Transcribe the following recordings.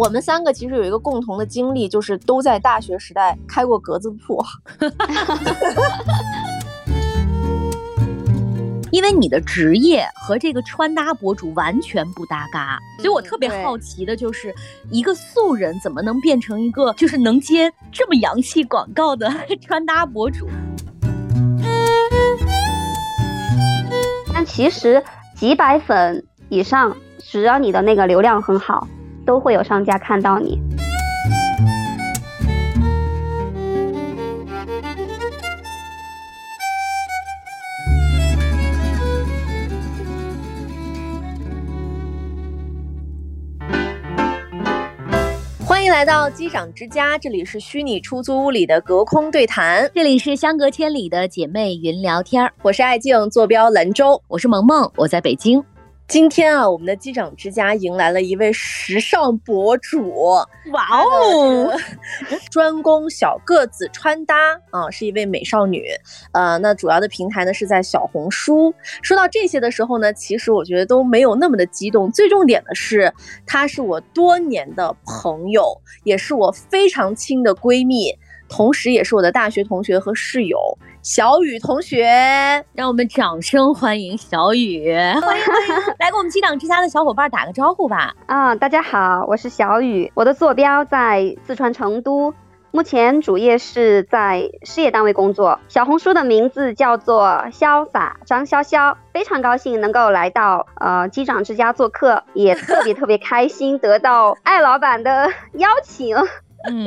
我们三个其实有一个共同的经历，就是都在大学时代开过格子铺。因为你的职业和这个穿搭博主完全不搭嘎，所以我特别好奇的就是一个素人怎么能变成一个就是能接这么洋气广告的 穿搭博主？但其实几百粉以上，只要你的那个流量很好，都会有商家看到你。欢迎来到机长之家，这里是虚拟出租屋里的隔空对谈，这里是相隔千里的姐妹云聊天。我是爱静，坐标兰州；我是萌萌，我在北京。今天啊，我们的机长之家迎来了一位时尚博主，哇哦，专攻小个子穿搭啊，是一位美少女。呃，那主要的平台呢是在小红书。说到这些的时候呢，其实我觉得都没有那么的激动。最重点的是，她是我多年的朋友，也是我非常亲的闺蜜。同时，也是我的大学同学和室友小雨同学，让我们掌声欢迎小雨！欢迎欢迎，来给我们机长之家的小伙伴打个招呼吧！啊，大家好，我是小雨，我的坐标在四川成都，目前主业是在事业单位工作，小红书的名字叫做潇洒张潇潇，非常高兴能够来到呃机长之家做客，也特别特别开心得到艾老板的邀请。嗯，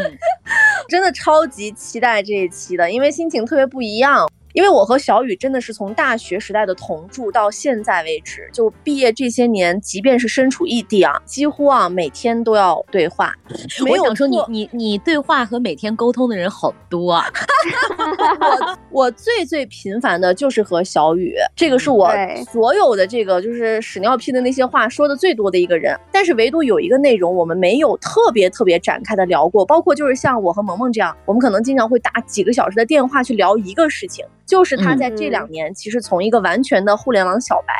真的超级期待这一期的，因为心情特别不一样。因为我和小雨真的是从大学时代的同住到现在为止，就毕业这些年，即便是身处异地啊，几乎啊每天都要对话。我想说，你你你对话和每天沟通的人好多啊。我我最最频繁的就是和小雨，这个是我所有的这个就是屎尿屁的那些话说的最多的一个人。但是唯独有一个内容我们没有特别特别展开的聊过，包括就是像我和萌萌这样，我们可能经常会打几个小时的电话去聊一个事情。就是他在这两年，其实从一个完全的互联网小白，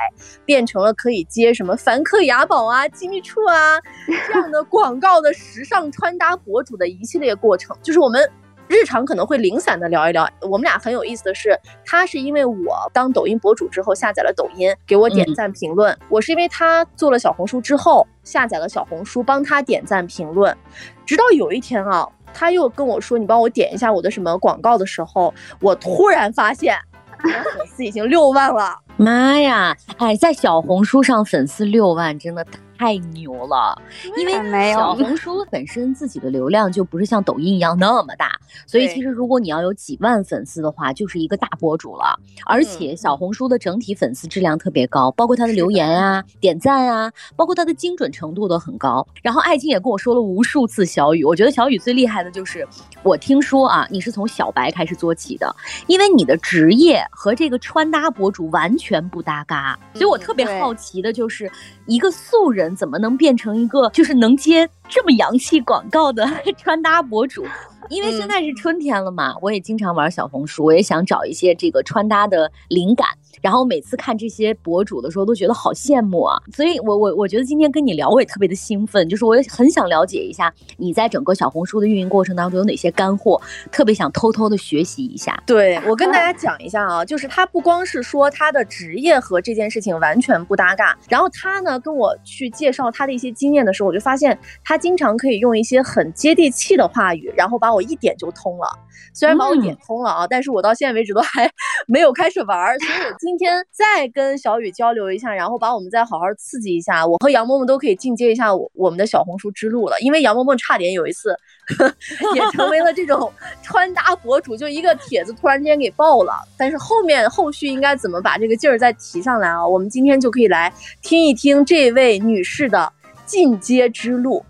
变成了可以接什么梵克雅宝啊、机密处啊这样的广告的时尚穿搭博主的一系列过程。就是我们日常可能会零散的聊一聊。我们俩很有意思的是，他是因为我当抖音博主之后下载了抖音，给我点赞评论；我是因为他做了小红书之后下载了小红书，帮他点赞评论。直到有一天啊。他又跟我说：“你帮我点一下我的什么广告的时候，我突然发现，粉丝已经六万了。妈呀！哎，在小红书上粉丝六万，真的。”太牛了，因为小红书本身自己的流量就不是像抖音一样那么大，所以其实如果你要有几万粉丝的话，就是一个大博主了。而且小红书的整体粉丝质量特别高，包括它的留言啊、点赞啊，包括它的精准程度都很高。然后艾金也跟我说了无数次，小雨，我觉得小雨最厉害的就是，我听说啊，你是从小白开始做起的，因为你的职业和这个穿搭博主完全不搭嘎，所以我特别好奇的就是一个素人。怎么能变成一个就是能接这么洋气广告的 穿搭博主？因为现在是春天了嘛，我也经常玩小红书，我也想找一些这个穿搭的灵感。然后每次看这些博主的时候，都觉得好羡慕啊。所以，我我我觉得今天跟你聊，我也特别的兴奋，就是我也很想了解一下你在整个小红书的运营过程当中有哪些干货，特别想偷偷的学习一下。对我跟大家讲一下啊，就是他不光是说他的职业和这件事情完全不搭嘎，然后他呢跟我去介绍他的一些经验的时候，我就发现他经常可以用一些很接地气的话语，然后把我一点就通了。虽然把我点通了啊，但是我到现在为止都还 没有开始玩，所以我今今天再跟小雨交流一下，然后把我们再好好刺激一下，我和杨萌萌都可以进阶一下我我们的小红书之路了。因为杨萌萌差点有一次 也成为了这种穿搭博主，就一个帖子突然间给爆了。但是后面后续应该怎么把这个劲儿再提上来啊？我们今天就可以来听一听这位女士的进阶之路。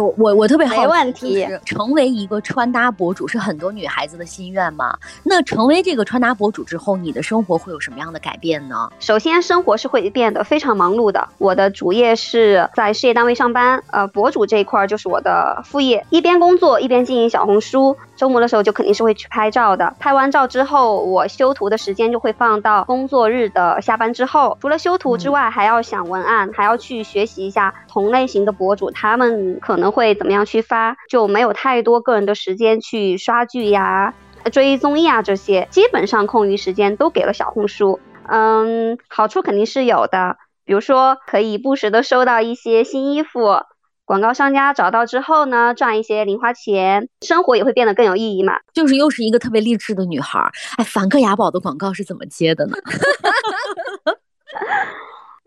我我我特别好奇，没问题。成为一个穿搭博主是很多女孩子的心愿吗？那成为这个穿搭博主之后，你的生活会有什么样的改变呢？首先，生活是会变得非常忙碌的。我的主业是在事业单位上班，呃，博主这一块就是我的副业，一边工作一边经营小红书。周末的时候就肯定是会去拍照的。拍完照之后，我修图的时间就会放到工作日的下班之后。除了修图之外，还要想文案，还要去学习一下同类型的博主他们。定可能会怎么样去发，就没有太多个人的时间去刷剧呀、追综艺啊这些，基本上空余时间都给了小红书。嗯，好处肯定是有的，比如说可以不时的收到一些新衣服。广告商家找到之后呢，赚一些零花钱，生活也会变得更有意义嘛。就是又是一个特别励志的女孩。哎，梵克雅宝的广告是怎么接的呢？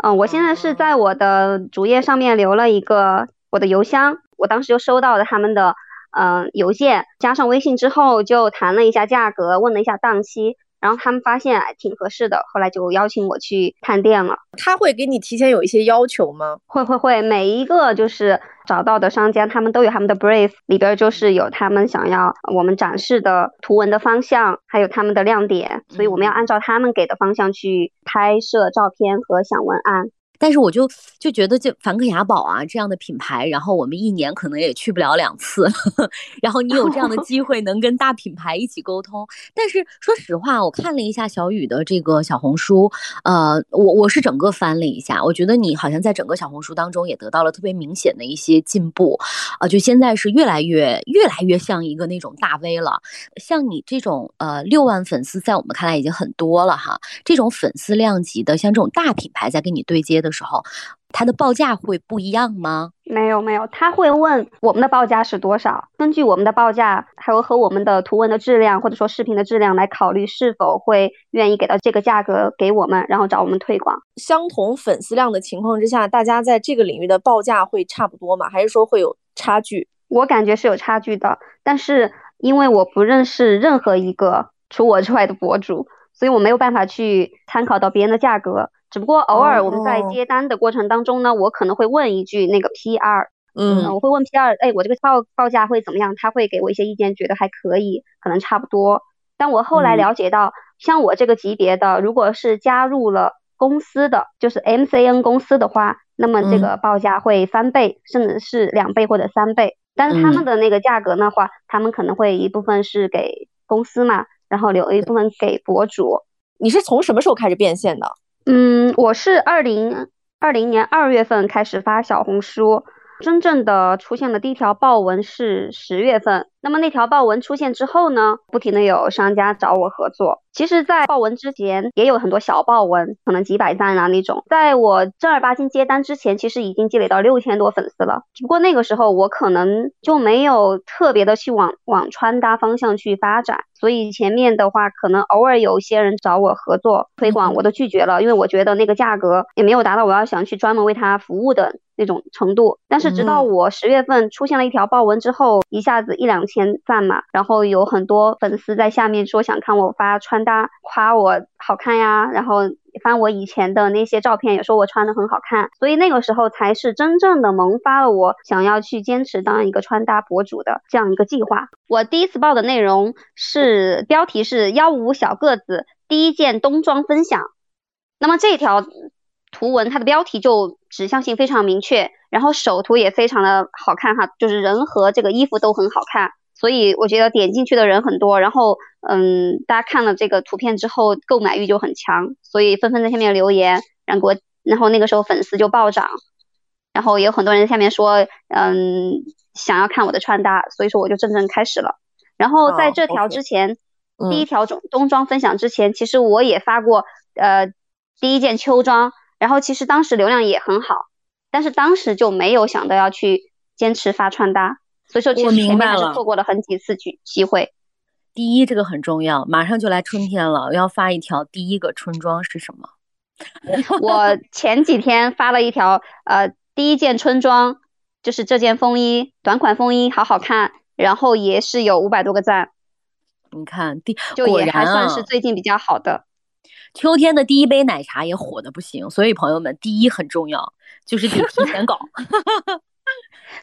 嗯，我现在是在我的主页上面留了一个我的邮箱，我当时就收到了他们的嗯邮件，加上微信之后就谈了一下价格，问了一下档期。然后他们发现挺合适的，后来就邀请我去探店了。他会给你提前有一些要求吗？会会会，每一个就是找到的商家，他们都有他们的 brief，里边就是有他们想要我们展示的图文的方向，还有他们的亮点，所以我们要按照他们给的方向去拍摄照片和想文案。但是我就就觉得，就梵克雅宝啊这样的品牌，然后我们一年可能也去不了两次，然后你有这样的 机会能跟大品牌一起沟通。但是说实话，我看了一下小雨的这个小红书，呃，我我是整个翻了一下，我觉得你好像在整个小红书当中也得到了特别明显的一些进步，啊，就现在是越来越越来越像一个那种大 V 了。像你这种呃六万粉丝，在我们看来已经很多了哈，这种粉丝量级的，像这种大品牌在跟你对接的。时候，它的报价会不一样吗？没有没有，他会问我们的报价是多少，根据我们的报价，还有和我们的图文的质量或者说视频的质量来考虑是否会愿意给到这个价格给我们，然后找我们推广。相同粉丝量的情况之下，大家在这个领域的报价会差不多吗？还是说会有差距？我感觉是有差距的，但是因为我不认识任何一个除我之外的博主，所以我没有办法去参考到别人的价格。只不过偶尔我们在接单的过程当中呢，我可能会问一句那个 PR，嗯，我会问 PR，哎，我这个报报价会怎么样？他会给我一些意见，觉得还可以，可能差不多。但我后来了解到，像我这个级别的，如果是加入了公司的，就是 MCN 公司的话，那么这个报价会翻倍，甚至是两倍或者三倍。但是他们的那个价格的话，他们可能会一部分是给公司嘛，然后留一部分给博主。你是从什么时候开始变现的？嗯，我是二零二零年二月份开始发小红书，真正的出现的第一条豹文是十月份。那么那条豹文出现之后呢，不停的有商家找我合作。其实，在豹文之前，也有很多小豹文，可能几百赞啊那种。在我正儿八经接单之前，其实已经积累到六千多粉丝了。只不过那个时候，我可能就没有特别的去往往穿搭方向去发展，所以前面的话，可能偶尔有一些人找我合作推广，我都拒绝了，因为我觉得那个价格也没有达到我要想去专门为他服务的那种程度。但是直到我十月份出现了一条爆文之后，一下子一两。千赞嘛，然后有很多粉丝在下面说想看我发穿搭，夸我好看呀，然后翻我以前的那些照片，也说我穿的很好看，所以那个时候才是真正的萌发了我想要去坚持当一个穿搭博主的这样一个计划。我第一次报的内容是标题是幺五五小个子第一件冬装分享，那么这条图文它的标题就指向性非常明确，然后首图也非常的好看哈，就是人和这个衣服都很好看。所以我觉得点进去的人很多，然后嗯，大家看了这个图片之后购买欲就很强，所以纷纷在下面留言，然后然后那个时候粉丝就暴涨，然后也有很多人在下面说嗯想要看我的穿搭，所以说我就真正开始了。然后在这条之前，第一条中冬装分享之前，其实我也发过呃第一件秋装，然后其实当时流量也很好，但是当时就没有想到要去坚持发穿搭。所以说，其实前面是错过了很几次机机会。第一，这个很重要，马上就来春天了，要发一条第一个春装是什么？我前几天发了一条，呃，第一件春装就是这件风衣，短款风衣，好好看，然后也是有五百多个赞。你看，第就也还算是最近比较好的。秋天的第一杯奶茶也火的不行，所以朋友们，第一很重要，就是得提前搞。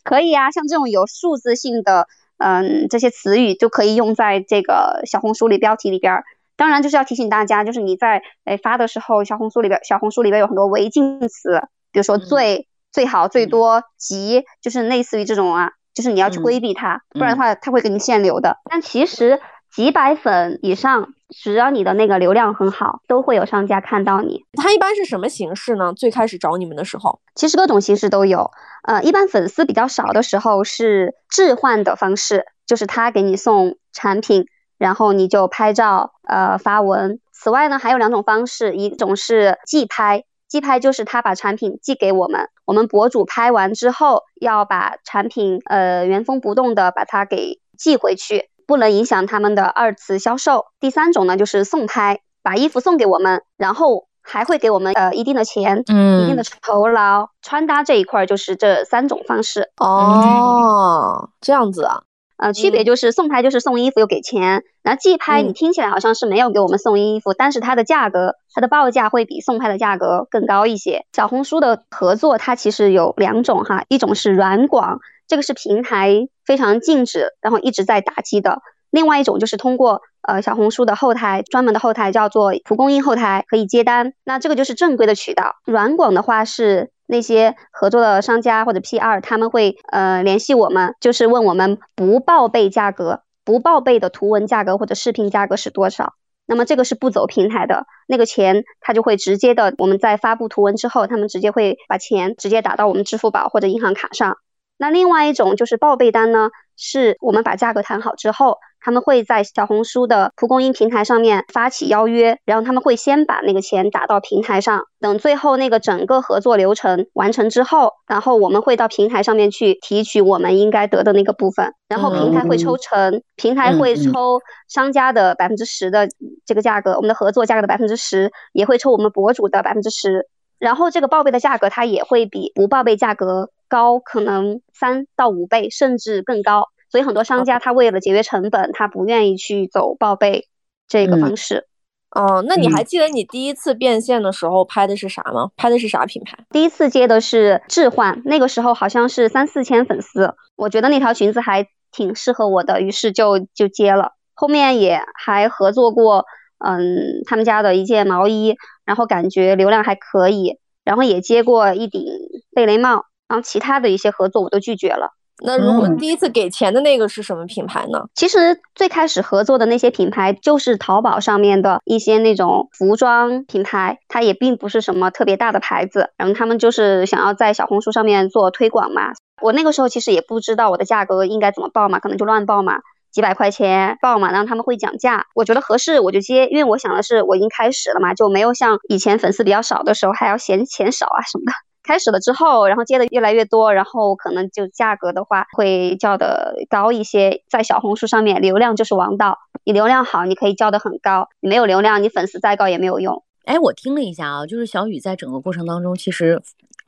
可以啊，像这种有数字性的，嗯，这些词语就可以用在这个小红书里标题里边。当然，就是要提醒大家，就是你在哎发的时候，小红书里边，小红书里边有很多违禁词，比如说最、最好、最多、极，就是类似于这种啊，就是你要去规避它，不然的话它会给你限流的。但其实几百粉以上，只要你的那个流量很好，都会有商家看到你。他一般是什么形式呢？最开始找你们的时候，其实各种形式都有。呃，一般粉丝比较少的时候是置换的方式，就是他给你送产品，然后你就拍照，呃，发文。此外呢，还有两种方式，一种是寄拍。寄拍就是他把产品寄给我们，我们博主拍完之后要把产品呃原封不动的把它给寄回去，不能影响他们的二次销售。第三种呢就是送拍，把衣服送给我们，然后还会给我们呃一定的钱，嗯，一定的酬劳。穿搭这一块就是这三种方式。哦，这样子啊。呃，区别就是送拍就是送衣服又给钱，然后寄拍你听起来好像是没有给我们送衣服，但是它的价格，它的报价会比送拍的价格更高一些。小红书的合作它其实有两种哈，一种是软广，这个是平台非常禁止，然后一直在打击的；另外一种就是通过呃小红书的后台，专门的后台叫做蒲公英后台，可以接单，那这个就是正规的渠道。软广的话是。那些合作的商家或者 PR，他们会呃联系我们，就是问我们不报备价格，不报备的图文价格或者视频价格是多少。那么这个是不走平台的，那个钱他就会直接的，我们在发布图文之后，他们直接会把钱直接打到我们支付宝或者银行卡上。那另外一种就是报备单呢，是我们把价格谈好之后。他们会在小红书的蒲公英平台上面发起邀约，然后他们会先把那个钱打到平台上，等最后那个整个合作流程完成之后，然后我们会到平台上面去提取我们应该得的那个部分，然后平台会抽成，平台会抽商家的百分之十的这个价格，我们的合作价格的百分之十，也会抽我们博主的百分之十，然后这个报备的价格它也会比不报备价格高，可能三到五倍，甚至更高。所以很多商家他为了节约成本，他不愿意去走报备这个方式。哦，那你还记得你第一次变现的时候拍的是啥吗？拍的是啥品牌？第一次接的是置换，那个时候好像是三四千粉丝，我觉得那条裙子还挺适合我的，于是就就接了。后面也还合作过，嗯，他们家的一件毛衣，然后感觉流量还可以，然后也接过一顶贝雷帽，然后其他的一些合作我都拒绝了。那如果第一次给钱的那个是什么品牌呢？其实最开始合作的那些品牌就是淘宝上面的一些那种服装品牌，它也并不是什么特别大的牌子，然后他们就是想要在小红书上面做推广嘛。我那个时候其实也不知道我的价格应该怎么报嘛，可能就乱报嘛，几百块钱报嘛，然后他们会讲价，我觉得合适我就接，因为我想的是我已经开始了嘛，就没有像以前粉丝比较少的时候还要嫌钱少啊什么的。开始了之后，然后接的越来越多，然后可能就价格的话会叫的高一些。在小红书上面，流量就是王道，你流量好，你可以叫的很高；你没有流量，你粉丝再高也没有用。哎，我听了一下啊，就是小雨在整个过程当中，其实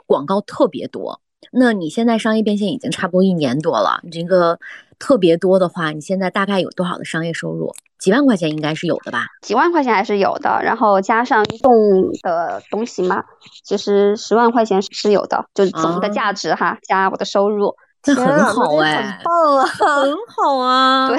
广告特别多。那你现在商业变现已经差不多一年多了，你这个特别多的话，你现在大概有多少的商业收入？几万块钱应该是有的吧？几万块钱还是有的，然后加上动的东西嘛，其实十万块钱是有的，就是总的价值哈，加我的收入。这很好哎，很棒啊，很好啊。对，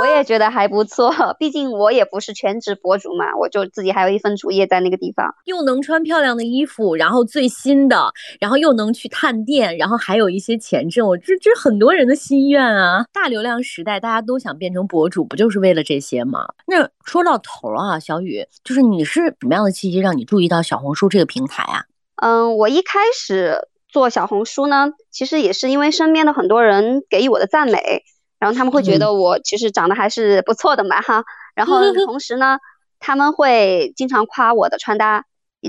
我也觉得还不错。毕竟我也不是全职博主嘛，我就自己还有一份主业在那个地方，又能穿漂亮的衣服，然后最新的，然后又能去探店，然后还有一些钱挣。我这这很多人的心愿啊！大流量时代，大家都想变成博主，不就是为了这些吗？那说到头啊，小雨，就是你是什么样的契机让你注意到小红书这个平台啊？嗯，我一开始。做小红书呢，其实也是因为身边的很多人给予我的赞美，然后他们会觉得我其实长得还是不错的嘛哈。然后 同时呢，他们会经常夸我的穿搭。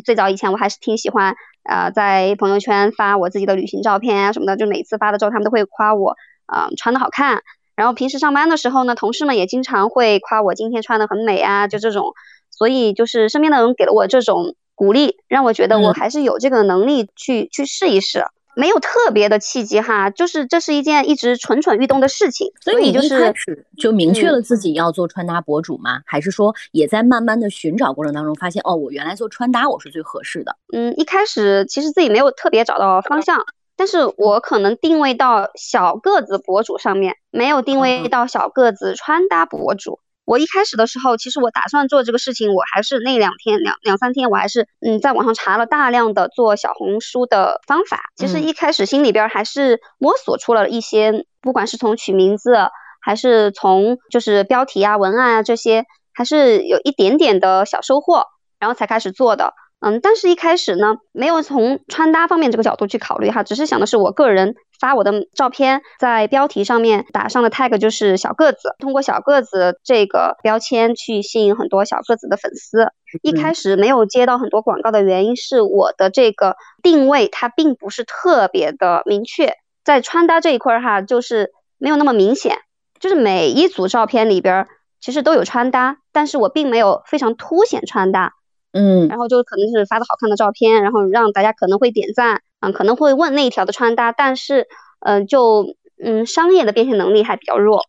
最早以前我还是挺喜欢，呃，在朋友圈发我自己的旅行照片啊什么的，就每次发的之后他们都会夸我，啊，穿的好看。然后平时上班的时候呢，同事们也经常会夸我今天穿的很美啊，就这种。所以就是身边的人给了我这种。鼓励让我觉得我还是有这个能力去去试一试，没有特别的契机哈，就是这是一件一直蠢蠢欲动的事情。所以你就是就明确了自己要做穿搭博主吗？还是说也在慢慢的寻找过程当中发现哦，我原来做穿搭我是最合适的？嗯，一开始其实自己没有特别找到方向，但是我可能定位到小个子博主上面，没有定位到小个子穿搭博主。我一开始的时候，其实我打算做这个事情，我还是那两天两两三天，我还是嗯在网上查了大量的做小红书的方法。其实一开始心里边还是摸索出了一些，不管是从取名字，还是从就是标题啊、文案啊这些，还是有一点点的小收获，然后才开始做的。嗯，但是一开始呢，没有从穿搭方面这个角度去考虑哈，只是想的是我个人发我的照片，在标题上面打上了 tag 就是小个子，通过小个子这个标签去吸引很多小个子的粉丝。一开始没有接到很多广告的原因是我的这个定位它并不是特别的明确，在穿搭这一块儿哈，就是没有那么明显，就是每一组照片里边其实都有穿搭，但是我并没有非常凸显穿搭。嗯，然后就可能是发的好看的照片，然后让大家可能会点赞，嗯，可能会问那一条的穿搭，但是，嗯，就嗯，商业的变现能力还比较弱。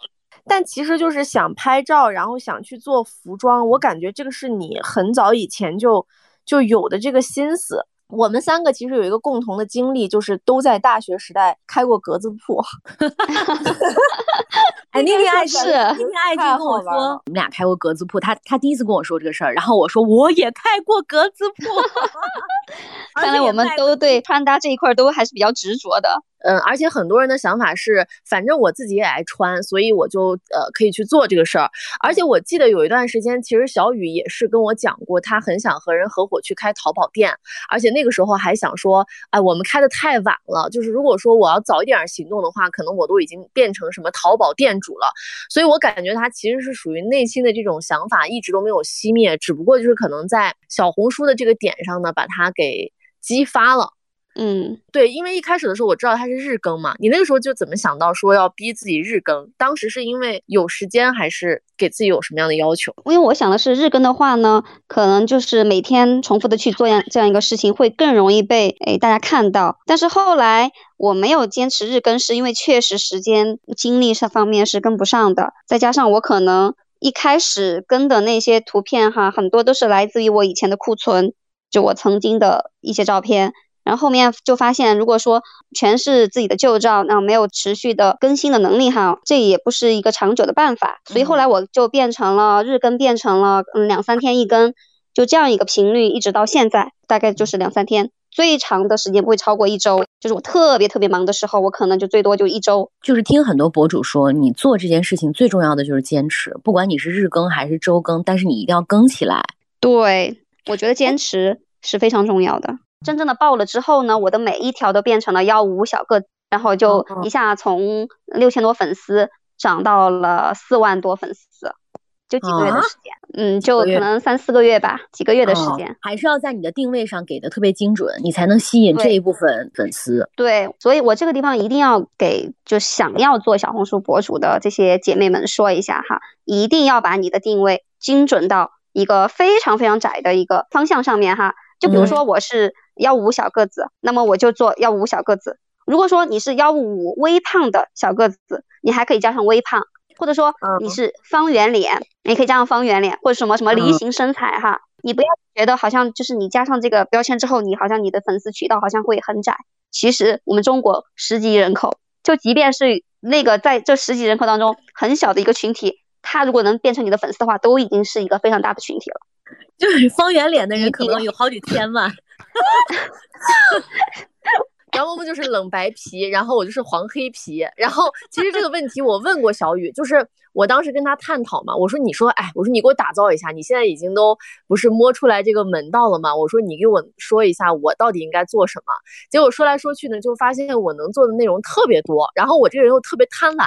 但其实就是想拍照，然后想去做服装，我感觉这个是你很早以前就就有的这个心思。我们三个其实有一个共同的经历，就是都在大学时代开过格子铺。哎，那天爱 是那天爱静跟我说，我们俩开过格子铺。他他第一次跟我说这个事儿，然后我说我也开过格子铺。看来我们都对穿搭这一块都还是比较执着的。嗯，而且很多人的想法是，反正我自己也爱穿，所以我就呃可以去做这个事儿。而且我记得有一段时间，其实小雨也是跟我讲过，他很想和人合伙去开淘宝店，而且那个时候还想说，哎，我们开的太晚了，就是如果说我要早一点行动的话，可能我都已经变成什么淘宝店主了。所以我感觉他其实是属于内心的这种想法一直都没有熄灭，只不过就是可能在小红书的这个点上呢，把它给激发了。嗯，对，因为一开始的时候我知道它是日更嘛，你那个时候就怎么想到说要逼自己日更？当时是因为有时间，还是给自己有什么样的要求？因为我想的是日更的话呢，可能就是每天重复的去做样这样一个事情，会更容易被诶大家看到。但是后来我没有坚持日更，是因为确实时间精力上方面是跟不上的，再加上我可能一开始跟的那些图片哈，很多都是来自于我以前的库存，就我曾经的一些照片。然后后面就发现，如果说全是自己的旧照，那没有持续的更新的能力哈，这也不是一个长久的办法。所以后来我就变成了日更，变成了嗯两三天一更，就这样一个频率，一直到现在，大概就是两三天，最长的时间不会超过一周。就是我特别特别忙的时候，我可能就最多就一周。就是听很多博主说，你做这件事情最重要的就是坚持，不管你是日更还是周更，但是你一定要更起来。对，我觉得坚持是非常重要的。真正的爆了之后呢，我的每一条都变成了幺五五小个，然后就一下从六千多粉丝涨到了四万多粉丝，就几个月的时间，嗯，就可能三四个月吧，几个月的时间，还是要在你的定位上给的特别精准，你才能吸引这一部分粉丝。对，所以我这个地方一定要给就想要做小红书博主的这些姐妹们说一下哈，一定要把你的定位精准到一个非常非常窄的一个方向上面哈，就比如说我是。幺五五小个子，那么我就做幺五五小个子。如果说你是幺五五微胖的小个子，你还可以加上微胖，或者说你是方圆脸，你可以加上方圆脸，或者什么什么梨形身材哈。你不要觉得好像就是你加上这个标签之后，你好像你的粉丝渠道好像会很窄。其实我们中国十几亿人口，就即便是那个在这十几人口当中很小的一个群体，他如果能变成你的粉丝的话，都已经是一个非常大的群体了。就是 方圆脸的人可能有好几千万。杨萌萌就是冷白皮，然后我就是黄黑皮。然后其实这个问题我问过小雨，就是。我当时跟他探讨嘛，我说你说，哎，我说你给我打造一下，你现在已经都不是摸出来这个门道了吗？我说你给我说一下，我到底应该做什么？结果说来说去呢，就发现我能做的内容特别多，然后我这个人又特别贪婪，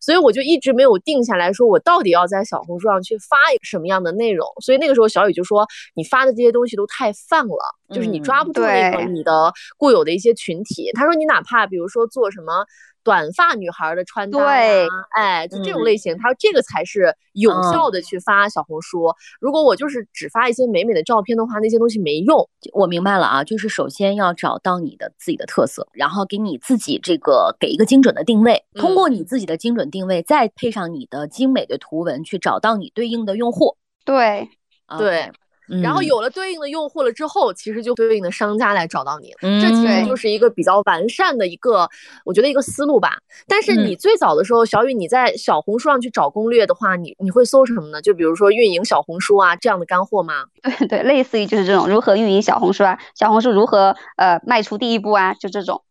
所以我就一直没有定下来说，我到底要在小红书上去发一个什么样的内容。所以那个时候小雨就说，你发的这些东西都太泛了，就是你抓不住那个你的固有的一些群体。他说你哪怕比如说做什么。短发女孩的穿搭，对，哎，就这种类型，他说这个才是有效的去发小红书。如果我就是只发一些美美的照片的话，那些东西没用。我明白了啊，就是首先要找到你的自己的特色，然后给你自己这个给一个精准的定位，通过你自己的精准定位，再配上你的精美的图文，去找到你对应的用户。对，对。然后有了对应的用户了之后，其实就对应的商家来找到你了。这其实就是一个比较完善的一个，我觉得一个思路吧。但是你最早的时候，小雨你在小红书上去找攻略的话，你你会搜什么呢？就比如说运营小红书啊这样的干货吗？对 对，类似于就是这种如何运营小红书啊，小红书如何呃迈出第一步啊，就这种。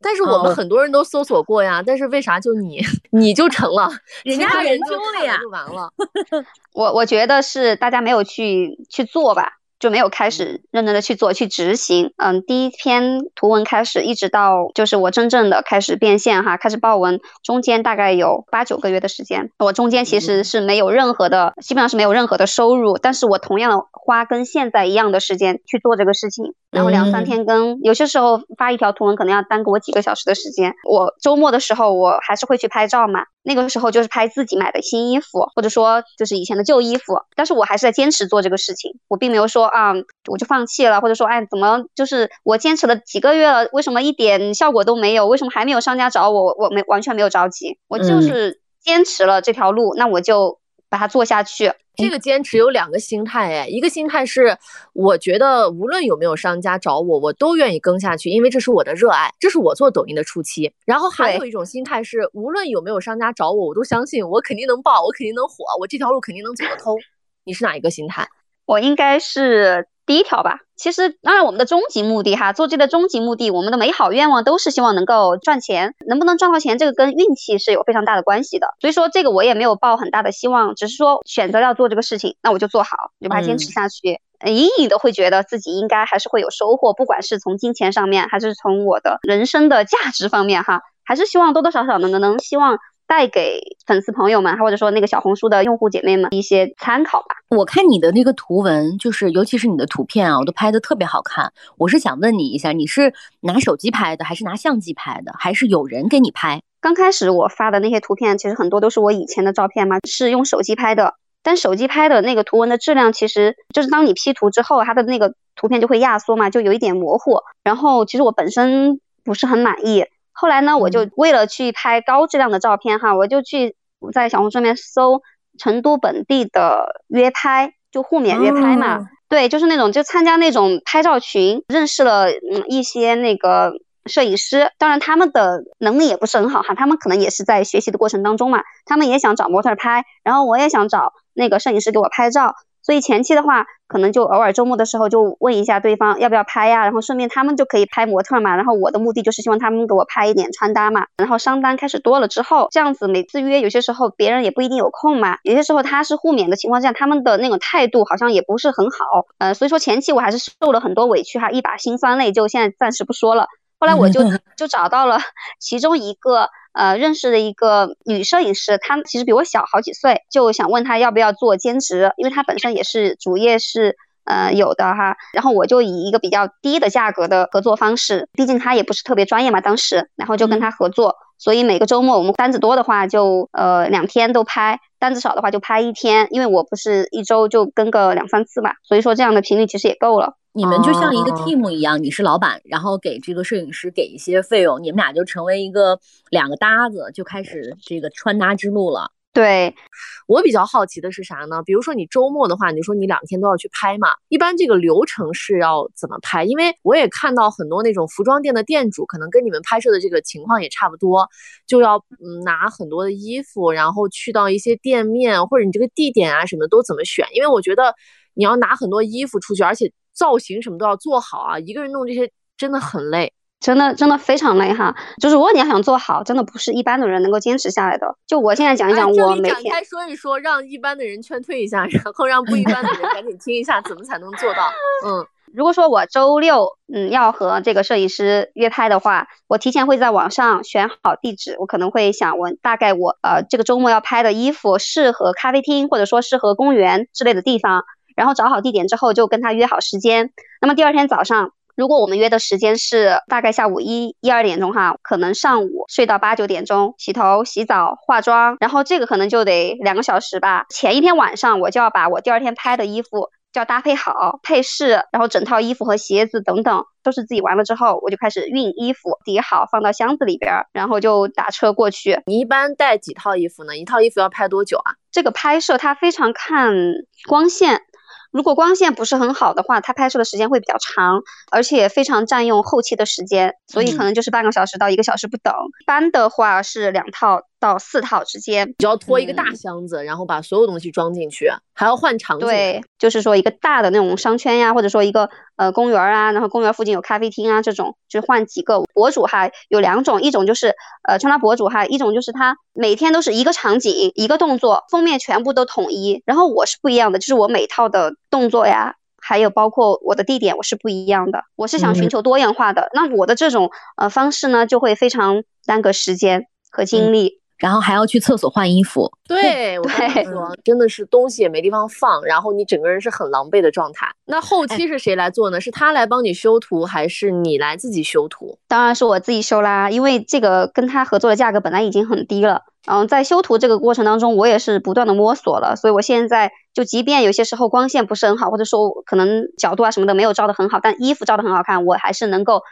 但是我们很多人都搜索过呀，但是为啥就你你就成了？人家研究了呀，就完了。我我觉得是大家没有去去做吧。就没有开始认真的去做去执行，嗯，第一篇图文开始，一直到就是我真正的开始变现哈，开始爆文，中间大概有八九个月的时间，我中间其实是没有任何的，基本上是没有任何的收入，但是我同样的花跟现在一样的时间去做这个事情，然后两三天跟，有些时候发一条图文可能要耽搁我几个小时的时间，我周末的时候我还是会去拍照嘛。那个时候就是拍自己买的新衣服，或者说就是以前的旧衣服，但是我还是在坚持做这个事情，我并没有说啊我就放弃了，或者说哎怎么就是我坚持了几个月了，为什么一点效果都没有？为什么还没有商家找我？我没完全没有着急，我就是坚持了这条路，那我就把它做下去。这个坚持有两个心态，哎，一个心态是我觉得无论有没有商家找我，我都愿意更下去，因为这是我的热爱，这是我做抖音的初期。然后还有一种心态是，无论有没有商家找我，我都相信我肯定能爆，我肯定能火，我这条路肯定能走得通。你是哪一个心态？我应该是。第一条吧，其实当然我们的终极目的哈，做这个终极目的，我们的美好愿望都是希望能够赚钱，能不能赚到钱，这个跟运气是有非常大的关系的。所以说这个我也没有抱很大的希望，只是说选择要做这个事情，那我就做好，就把它坚持下去，隐隐的会觉得自己应该还是会有收获，不管是从金钱上面，还是从我的人生的价值方面哈，还是希望多多少少能能能希望。带给粉丝朋友们，或者说那个小红书的用户姐妹们一些参考吧。我看你的那个图文，就是尤其是你的图片啊，我都拍的特别好看。我是想问你一下，你是拿手机拍的，还是拿相机拍的，还是有人给你拍？刚开始我发的那些图片，其实很多都是我以前的照片嘛，是用手机拍的。但手机拍的那个图文的质量，其实就是当你 P 图之后，它的那个图片就会压缩嘛，就有一点模糊。然后其实我本身不是很满意。后来呢，我就为了去拍高质量的照片哈，我就去在小红书上面搜成都本地的约拍，就互免约拍嘛。对，就是那种就参加那种拍照群，认识了嗯一些那个摄影师，当然他们的能力也不是很好哈，他们可能也是在学习的过程当中嘛，他们也想找模特拍，然后我也想找那个摄影师给我拍照。所以前期的话，可能就偶尔周末的时候就问一下对方要不要拍呀，然后顺便他们就可以拍模特嘛。然后我的目的就是希望他们给我拍一点穿搭嘛。然后商单开始多了之后，这样子每次约，有些时候别人也不一定有空嘛。有些时候他是互免的情况下，他们的那种态度好像也不是很好。呃，所以说前期我还是受了很多委屈哈，一把辛酸泪就现在暂时不说了。后来我就 就找到了其中一个。呃，认识的一个女摄影师，她其实比我小好几岁，就想问她要不要做兼职，因为她本身也是主业是呃有的哈。然后我就以一个比较低的价格的合作方式，毕竟她也不是特别专业嘛，当时，然后就跟她合作。所以每个周末我们单子多的话就呃两天都拍，单子少的话就拍一天，因为我不是一周就跟个两三次嘛，所以说这样的频率其实也够了。你们就像一个 team 一样，你是老板，然后给这个摄影师给一些费用，你们俩就成为一个两个搭子，就开始这个穿搭之路了。对我比较好奇的是啥呢？比如说你周末的话，你说你两天都要去拍嘛，一般这个流程是要怎么拍？因为我也看到很多那种服装店的店主，可能跟你们拍摄的这个情况也差不多，就要嗯拿很多的衣服，然后去到一些店面或者你这个地点啊什么都怎么选？因为我觉得你要拿很多衣服出去，而且。造型什么都要做好啊！一个人弄这些真的很累，真的真的非常累哈。就是如果你要想做好，真的不是一般的人能够坚持下来的。就我现在讲一讲，我每天说一说，让一般的人劝退一下，然后让不一般的人赶紧听一下，怎么才能做到？嗯，如果说我周六嗯要和这个摄影师约拍的话，我提前会在网上选好地址，我可能会想我大概我呃这个周末要拍的衣服适合咖啡厅，或者说适合公园之类的地方。然后找好地点之后，就跟他约好时间。那么第二天早上，如果我们约的时间是大概下午一一二点钟哈，可能上午睡到八九点钟，洗头、洗澡、化妆，然后这个可能就得两个小时吧。前一天晚上我就要把我第二天拍的衣服就要搭配好配饰，然后整套衣服和鞋子等等都是自己完了之后，我就开始熨衣服，叠好放到箱子里边，然后就打车过去。你一般带几套衣服呢？一套衣服要拍多久啊？这个拍摄它非常看光线。如果光线不是很好的话，它拍摄的时间会比较长，而且非常占用后期的时间，所以可能就是半个小时到一个小时不等。一般的话是两套到四套之间，就要拖一个大箱子，然后把所有东西装进去，还要换场景。对，就是说一个大的那种商圈呀，或者说一个呃公园啊，然后公园附近有咖啡厅啊，这种就换几个博主哈，有两种，一种就是呃穿搭博主哈，一种就是他每天都是一个场景一个动作，封面全部都统一。然后我是不一样的，就是我每套的动作呀，还有包括我的地点，我是不一样的。我是想寻求多样化的，那我的这种呃方式呢，就会非常耽搁时间和精力。然后还要去厕所换衣服，对，我跟你说，真的是东西也没地方放，然后你整个人是很狼狈的状态。那后期是谁来做呢？是他来帮你修图，还是你来自己修图？当然是我自己修啦，因为这个跟他合作的价格本来已经很低了。嗯，在修图这个过程当中，我也是不断的摸索了，所以我现在就即便有些时候光线不是很好，或者说可能角度啊什么的没有照的很好，但衣服照的很好看，我还是能够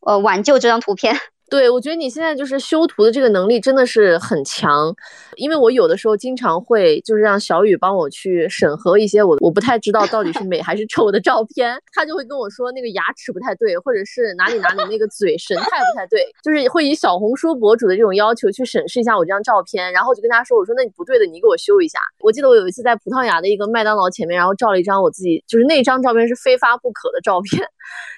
呃挽救这张图片。对，我觉得你现在就是修图的这个能力真的是很强，因为我有的时候经常会就是让小雨帮我去审核一些我我不太知道到底是美还是 丑的照片，他就会跟我说那个牙齿不太对，或者是哪里哪里那个嘴神态不太对，就是会以小红书博主的这种要求去审视一下我这张照片，然后我就跟他说，我说那你不对的，你给我修一下。我记得我有一次在葡萄牙的一个麦当劳前面，然后照了一张我自己就是那张照片是非发不可的照片。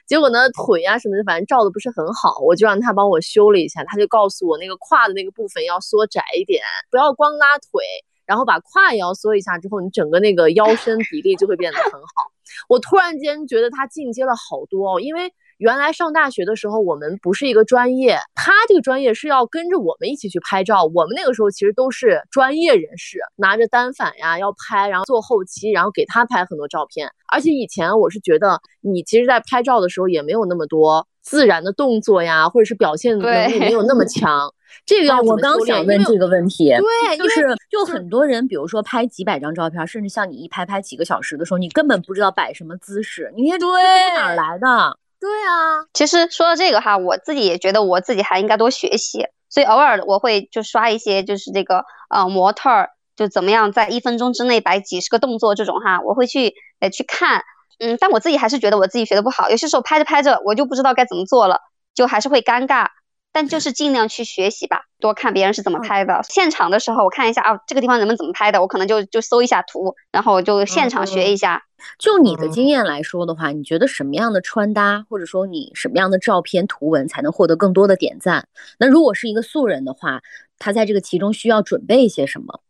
结果呢，腿啊什么的，反正照的不是很好，我就让他帮我修了一下。他就告诉我，那个胯的那个部分要缩窄一点，不要光拉腿，然后把胯也要缩一下，之后你整个那个腰身比例就会变得很好。我突然间觉得他进阶了好多哦，因为。原来上大学的时候，我们不是一个专业，他这个专业是要跟着我们一起去拍照。我们那个时候其实都是专业人士，拿着单反呀要拍，然后做后期，然后给他拍很多照片。而且以前我是觉得，你其实，在拍照的时候也没有那么多自然的动作呀，或者是表现能力没有那么强。这个要我刚想问这个问题，对，就是就很多人，比如说拍几百张照片，甚至像你一拍拍几个小时的时候，你根本不知道摆什么姿势，你那对哪来的？对啊，其实说到这个哈，我自己也觉得我自己还应该多学习，所以偶尔我会就刷一些就是这个呃模特儿就怎么样在一分钟之内摆几十个动作这种哈，我会去呃去看，嗯，但我自己还是觉得我自己学的不好，有些时候拍着拍着我就不知道该怎么做了，就还是会尴尬。但就是尽量去学习吧，多看别人是怎么拍的。现场的时候，我看一下啊，这个地方人们怎么拍的，我可能就就搜一下图，然后就现场学一下。就你的经验来说的话，你觉得什么样的穿搭，或者说你什么样的照片图文才能获得更多的点赞？那如果是一个素人的话，他在这个其中需要准备一些什么？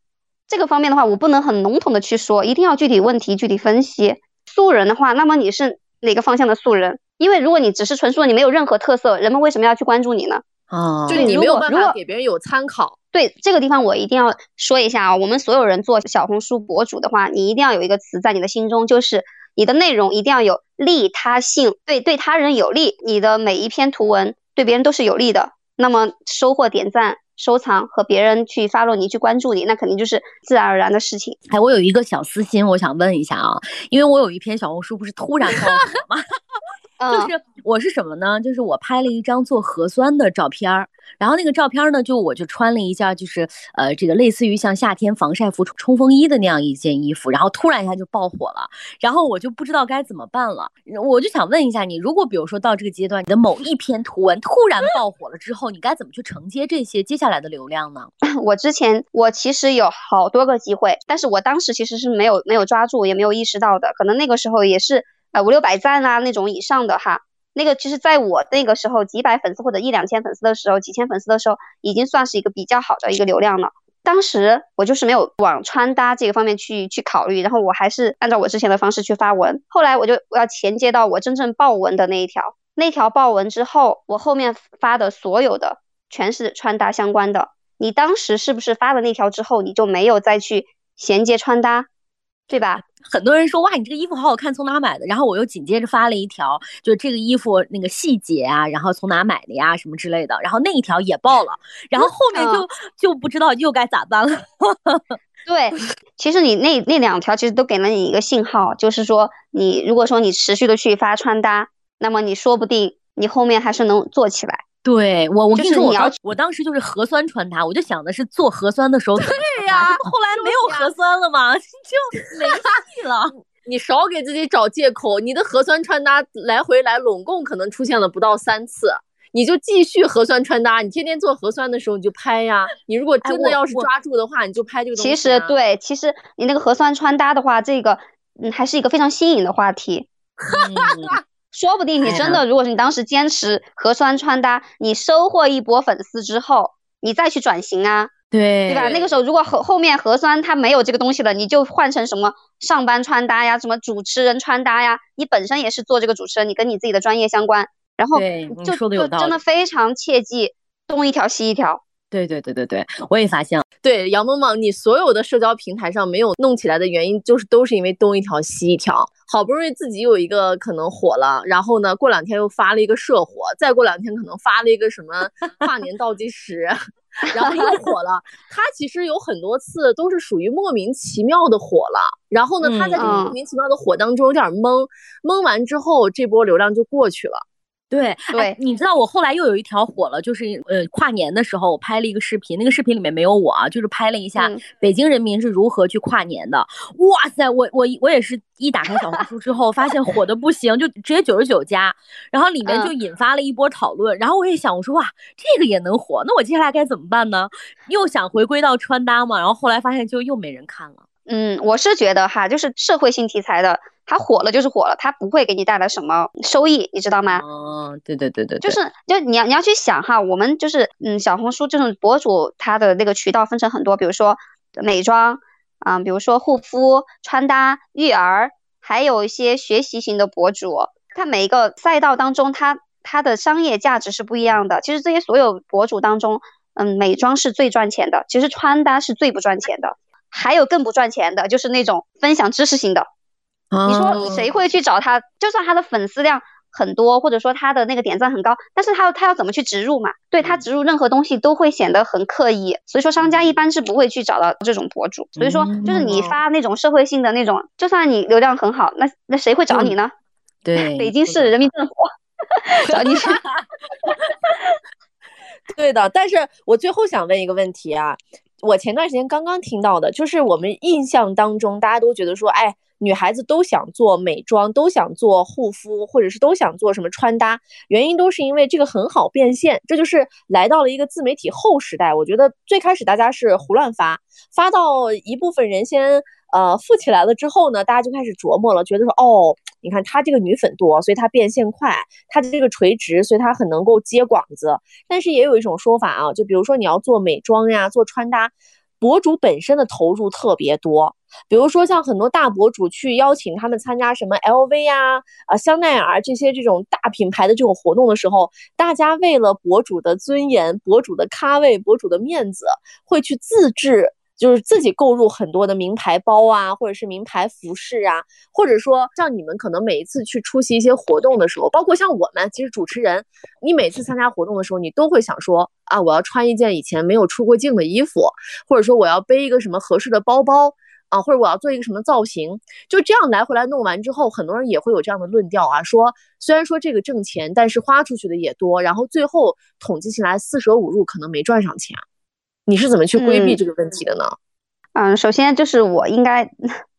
这个方面的话，我不能很笼统的去说，一定要具体问题具体分析。素人的话，那么你是哪个方向的素人？因为如果你只是纯素，你没有任何特色，人们为什么要去关注你呢？啊，就你没有办法给别人有参考。对这个地方，我一定要说一下啊，我们所有人做小红书博主的话，你一定要有一个词在你的心中，就是你的内容一定要有利他性，对对他人有利，你的每一篇图文对别人都是有利的，那么收获点赞、收藏和别人去发落你、去关注你，那肯定就是自然而然的事情。哎，我有一个小私心，我想问一下啊，因为我有一篇小红书不是突然爆火吗？就是我是什么呢？就是我拍了一张做核酸的照片儿，然后那个照片呢，就我就穿了一件就是呃这个类似于像夏天防晒服、冲锋衣的那样一件衣服，然后突然一下就爆火了，然后我就不知道该怎么办了。我就想问一下你，如果比如说到这个阶段，你的某一篇图文突然爆火了之后，你该怎么去承接这些接下来的流量呢？我之前我其实有好多个机会，但是我当时其实是没有没有抓住，也没有意识到的，可能那个时候也是。呃，五六百赞啊，那种以上的哈，那个其实在我那个时候几百粉丝或者一两千粉丝的时候，几千粉丝的时候，已经算是一个比较好的一个流量了。当时我就是没有往穿搭这个方面去去考虑，然后我还是按照我之前的方式去发文。后来我就我要衔接到我真正爆文的那一条，那条爆文之后，我后面发的所有的全是穿搭相关的。你当时是不是发了那条之后，你就没有再去衔接穿搭？对吧？很多人说哇，你这个衣服好好看，从哪买的？然后我又紧接着发了一条，就这个衣服那个细节啊，然后从哪买的呀，什么之类的。然后那一条也爆了，然后后面就就不知道又该咋办了。对，其实你那那两条其实都给了你一个信号，就是说你如果说你持续的去发穿搭，那么你说不定你后面还是能做起来。对我，我跟你说，我当我当时就是核酸穿搭，我就想的是做核酸的时候。对呀，后来没有核酸了吗？就没戏了。你少给自己找借口。你的核酸穿搭来回来拢共可能出现了不到三次。你就继续核酸穿搭，你天天做核酸的时候你就拍呀。你如果真的要是抓住的话，你就拍这个东西。其实对，其实你那个核酸穿搭的话，这个嗯还是一个非常新颖的话题。说不定你真的，如果是你当时坚持核酸穿搭，你收获一波粉丝之后，你再去转型啊。对，对吧？那个时候如果后后面核酸它没有这个东西了，你就换成什么上班穿搭呀，什么主持人穿搭呀。你本身也是做这个主持人，你跟你自己的专业相关，然后就就真的非常切记东一条西一条。对对对对对，我也发现了。对杨萌萌，你所有的社交平台上没有弄起来的原因，就是都是因为东一条西一条。好不容易自己有一个可能火了，然后呢，过两天又发了一个社火，再过两天可能发了一个什么跨年倒计时，然后又火了。他其实有很多次都是属于莫名其妙的火了，然后呢，他在这个莫名其妙的火当中有点懵，懵完之后这波流量就过去了。对对，你知道我后来又有一条火了，就是呃跨年的时候我拍了一个视频，那个视频里面没有我啊，就是拍了一下北京人民是如何去跨年的。哇塞，我我我也是一打开小红书之后，发现火的不行，就直接九十九加，然后里面就引发了一波讨论。然后我也想，我说哇，这个也能火，那我接下来该怎么办呢？又想回归到穿搭嘛，然后后来发现就又没人看了。嗯，我是觉得哈，就是社会性题材的。它火了就是火了，它不会给你带来什么收益，你知道吗？哦，对对对对，就是就你要你要去想哈，我们就是嗯，小红书这种博主，他的那个渠道分成很多，比如说美妆啊，比如说护肤、穿搭、育儿，还有一些学习型的博主，它每一个赛道当中，它它的商业价值是不一样的。其实这些所有博主当中，嗯，美妆是最赚钱的，其实穿搭是最不赚钱的，还有更不赚钱的，就是那种分享知识型的。你说谁会去找他？就算他的粉丝量很多，或者说他的那个点赞很高，但是他他要怎么去植入嘛？对他植入任何东西都会显得很刻意，所以说商家一般是不会去找到这种博主。所以说，就是你发那种社会性的那种，就算你流量很好，那那谁会找你呢？对，北京市人民政府 找你去。对的，但是我最后想问一个问题啊，我前段时间刚刚听到的，就是我们印象当中大家都觉得说，哎。女孩子都想做美妆，都想做护肤，或者是都想做什么穿搭，原因都是因为这个很好变现。这就是来到了一个自媒体后时代。我觉得最开始大家是胡乱发，发到一部分人先呃富起来了之后呢，大家就开始琢磨了，觉得说哦，你看她这个女粉多，所以她变现快；她的这个垂直，所以她很能够接广子。但是也有一种说法啊，就比如说你要做美妆呀，做穿搭。博主本身的投入特别多，比如说像很多大博主去邀请他们参加什么 LV 呀、啊香奈儿这些这种大品牌的这种活动的时候，大家为了博主的尊严、博主的咖位、博主的面子，会去自制。就是自己购入很多的名牌包啊，或者是名牌服饰啊，或者说像你们可能每一次去出席一些活动的时候，包括像我们，其实主持人，你每次参加活动的时候，你都会想说啊，我要穿一件以前没有出过镜的衣服，或者说我要背一个什么合适的包包啊，或者我要做一个什么造型，就这样来回来弄完之后，很多人也会有这样的论调啊，说虽然说这个挣钱，但是花出去的也多，然后最后统计起来四舍五入可能没赚上钱。你是怎么去规避这个问题的呢？嗯，首先就是我应该，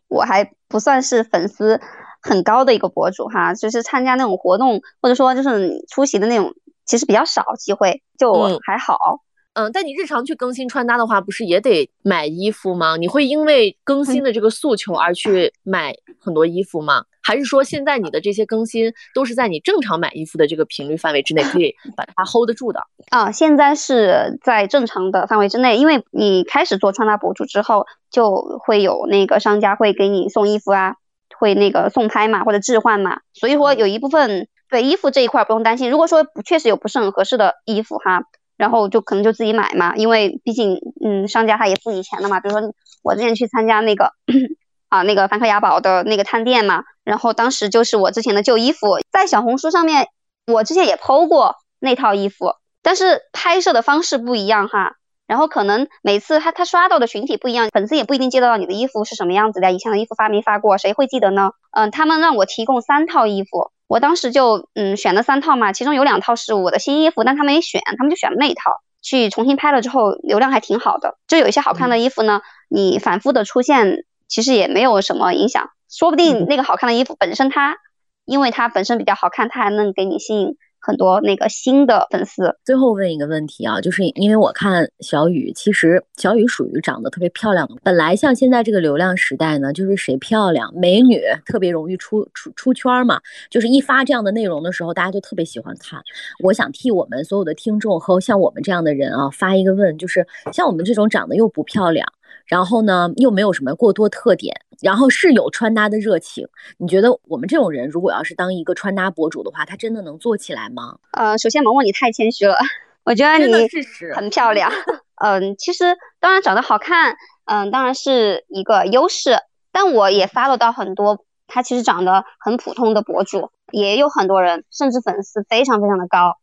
我还不算是粉丝很高的一个博主哈，就是参加那种活动或者说就是出席的那种，其实比较少机会，就还好。嗯，但你日常去更新穿搭的话，不是也得买衣服吗？你会因为更新的这个诉求而去买很多衣服吗？还是说现在你的这些更新都是在你正常买衣服的这个频率范围之内，可以把它 hold 得住的？啊，现在是在正常的范围之内，因为你开始做穿搭博主之后，就会有那个商家会给你送衣服啊，会那个送拍嘛，或者置换嘛，所以说有一部分对衣服这一块不用担心。如果说确实有不是很合适的衣服哈。然后就可能就自己买嘛，因为毕竟，嗯，商家他也付你钱的嘛。比如说我之前去参加那个 啊，那个梵克雅宝的那个探店嘛，然后当时就是我之前的旧衣服，在小红书上面，我之前也剖过那套衣服，但是拍摄的方式不一样哈。然后可能每次他他刷到的群体不一样，粉丝也不一定接得到你的衣服是什么样子的，以前的衣服发没发过，谁会记得呢？嗯，他们让我提供三套衣服。我当时就嗯选了三套嘛，其中有两套是我的新衣服，但他们没选，他们就选了那一套去重新拍了之后，流量还挺好的。就有一些好看的衣服呢，你反复的出现，其实也没有什么影响，说不定那个好看的衣服本身它，因为它本身比较好看，它还能给你吸引很多那个新的粉丝。最后问一个问题啊，就是因为我看小雨，其实小雨属于长得特别漂亮的。本来像现在这个流量时代呢，就是谁漂亮，美女特别容易出出出圈嘛。就是一发这样的内容的时候，大家就特别喜欢看。我想替我们所有的听众和像我们这样的人啊发一个问，就是像我们这种长得又不漂亮。然后呢，又没有什么过多特点，然后是有穿搭的热情。你觉得我们这种人，如果要是当一个穿搭博主的话，他真的能做起来吗？呃，首先萌萌你太谦虚了，我觉得你很漂亮。嗯，其实当然长得好看，嗯，当然是一个优势。但我也发了到很多他其实长得很普通的博主，也有很多人甚至粉丝非常非常的高。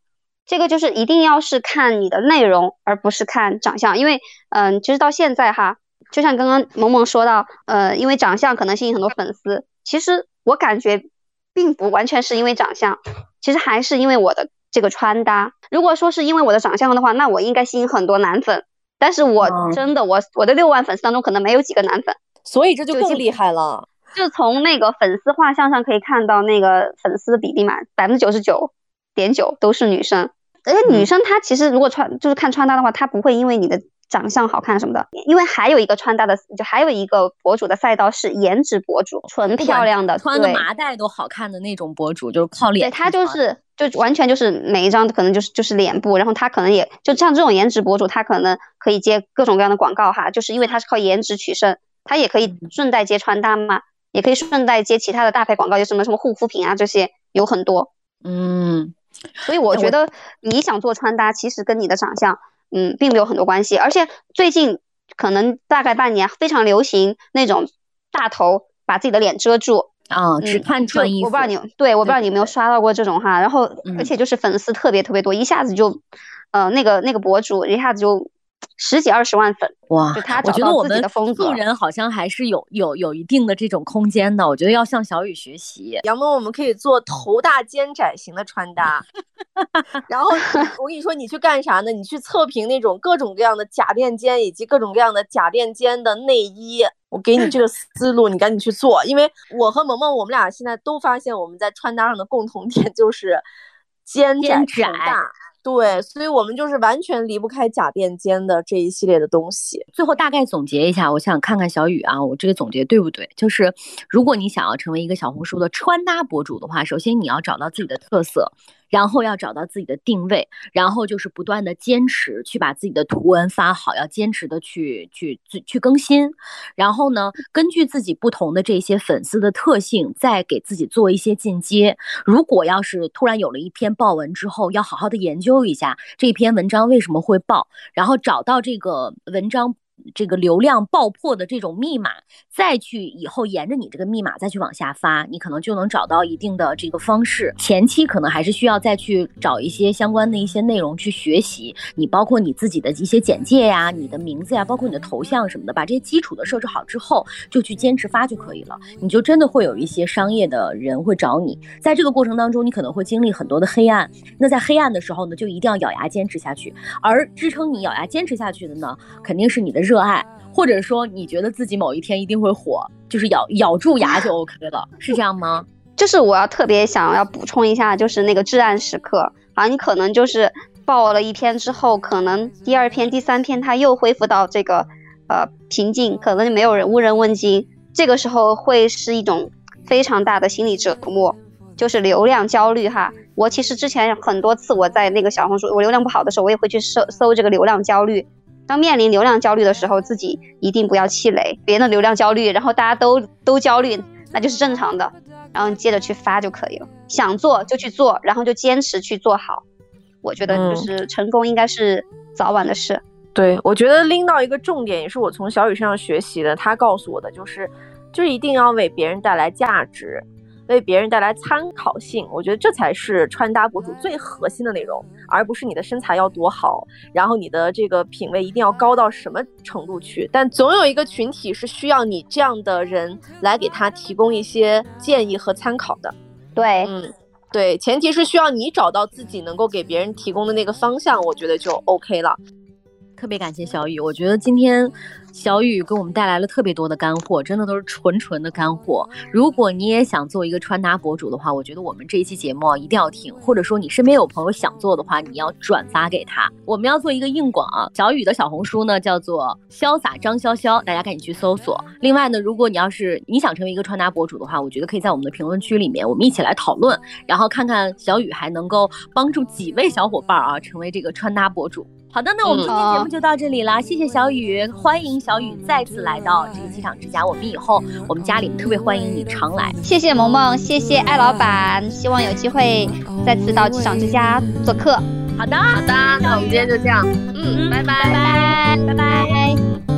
这个就是一定要是看你的内容，而不是看长相，因为嗯，其实到现在哈。就像刚刚萌萌说到，呃，因为长相可能吸引很多粉丝。其实我感觉，并不完全是因为长相，其实还是因为我的这个穿搭。如果说是因为我的长相的话，那我应该吸引很多男粉。但是我真的，我我的六万粉丝当中可能没有几个男粉，所以这就更厉害了。就从那个粉丝画像上可以看到，那个粉丝的比例嘛，百分之九十九点九都是女生。而且女生她其实如果穿就是看穿搭的话，她不会因为你的。长相好看什么的，因为还有一个穿搭的，就还有一个博主的赛道是颜值博主，纯漂亮的，穿个麻袋都好看的那种博主，就是靠脸。对他就是就完全就是每一张可能就是就是脸部，然后他可能也就像这种颜值博主，他可能可以接各种各样的广告哈，就是因为他是靠颜值取胜，他也可以顺带接穿搭嘛，也可以顺带接其他的大牌广告，就什么什么护肤品啊这些有很多。嗯，所以我觉得你想做穿搭，其实跟你的长相。嗯，并没有很多关系，而且最近可能大概半年非常流行那种大头把自己的脸遮住啊，只看穿衣服。我不知道你对，我不知道你有没有刷到过这种哈，然后而且就是粉丝特别特别多，一下子就，呃，那个那个博主一下子就。十几二十万粉哇！就他我觉得我们素人好像还是有有有一定的这种空间的。我觉得要向小雨学习。杨萌，我们可以做头大肩窄型的穿搭。然后 我跟你说，你去干啥呢？你去测评那种各种各样的假垫肩以及各种各样的假垫肩的内衣。我给你这个思 路，你赶紧去做。因为我和萌萌，我们俩现在都发现我们在穿搭上的共同点就是肩窄。对，所以我们就是完全离不开假垫肩的这一系列的东西。最后大概总结一下，我想看看小雨啊，我这个总结对不对？就是如果你想要成为一个小红书的穿搭博主的话，首先你要找到自己的特色。然后要找到自己的定位，然后就是不断的坚持去把自己的图文发好，要坚持的去去去去更新。然后呢，根据自己不同的这些粉丝的特性，再给自己做一些进阶。如果要是突然有了一篇爆文之后，要好好的研究一下这篇文章为什么会爆，然后找到这个文章。这个流量爆破的这种密码，再去以后沿着你这个密码再去往下发，你可能就能找到一定的这个方式。前期可能还是需要再去找一些相关的一些内容去学习。你包括你自己的一些简介呀、你的名字呀、包括你的头像什么的，把这些基础的设置好之后，就去坚持发就可以了。你就真的会有一些商业的人会找你。在这个过程当中，你可能会经历很多的黑暗。那在黑暗的时候呢，就一定要咬牙坚持下去。而支撑你咬牙坚持下去的呢，肯定是你的热。爱，或者说你觉得自己某一天一定会火，就是咬咬住牙就 OK 了，是这样吗？就是我要特别想要补充一下，就是那个至暗时刻啊，你可能就是爆了一篇之后，可能第二篇、第三篇它又恢复到这个呃平静，可能就没有人无人问津，这个时候会是一种非常大的心理折磨，就是流量焦虑哈。我其实之前很多次我在那个小红书，我流量不好的时候，我也会去搜搜这个流量焦虑。当面临流量焦虑的时候，自己一定不要气馁。别人的流量焦虑，然后大家都都焦虑，那就是正常的。然后接着去发就可以了。想做就去做，然后就坚持去做好。我觉得就是成功应该是早晚的事。对，我觉得拎到一个重点，也是我从小雨身上学习的。他告诉我的就是，就是一定要为别人带来价值。为别人带来参考性，我觉得这才是穿搭博主最核心的内容，而不是你的身材要多好，然后你的这个品味一定要高到什么程度去。但总有一个群体是需要你这样的人来给他提供一些建议和参考的。对，嗯，对，前提是需要你找到自己能够给别人提供的那个方向，我觉得就 OK 了。特别感谢小雨，我觉得今天小雨给我们带来了特别多的干货，真的都是纯纯的干货。如果你也想做一个穿搭博主的话，我觉得我们这一期节目啊一定要听，或者说你身边有朋友想做的话，你要转发给他。我们要做一个硬广，小雨的小红书呢叫做潇洒张潇潇，大家赶紧去搜索。另外呢，如果你要是你想成为一个穿搭博主的话，我觉得可以在我们的评论区里面，我们一起来讨论，然后看看小雨还能够帮助几位小伙伴啊成为这个穿搭博主。好的，那我们今天节目就到这里了，谢谢小雨，欢迎小雨再次来到这个机场之家，我们以后我们家里特别欢迎你常来。谢谢萌萌，谢谢艾老板，希望有机会再次到机场之家做客。好的，好的，那我们今天就这样，嗯，拜拜，拜拜，拜拜。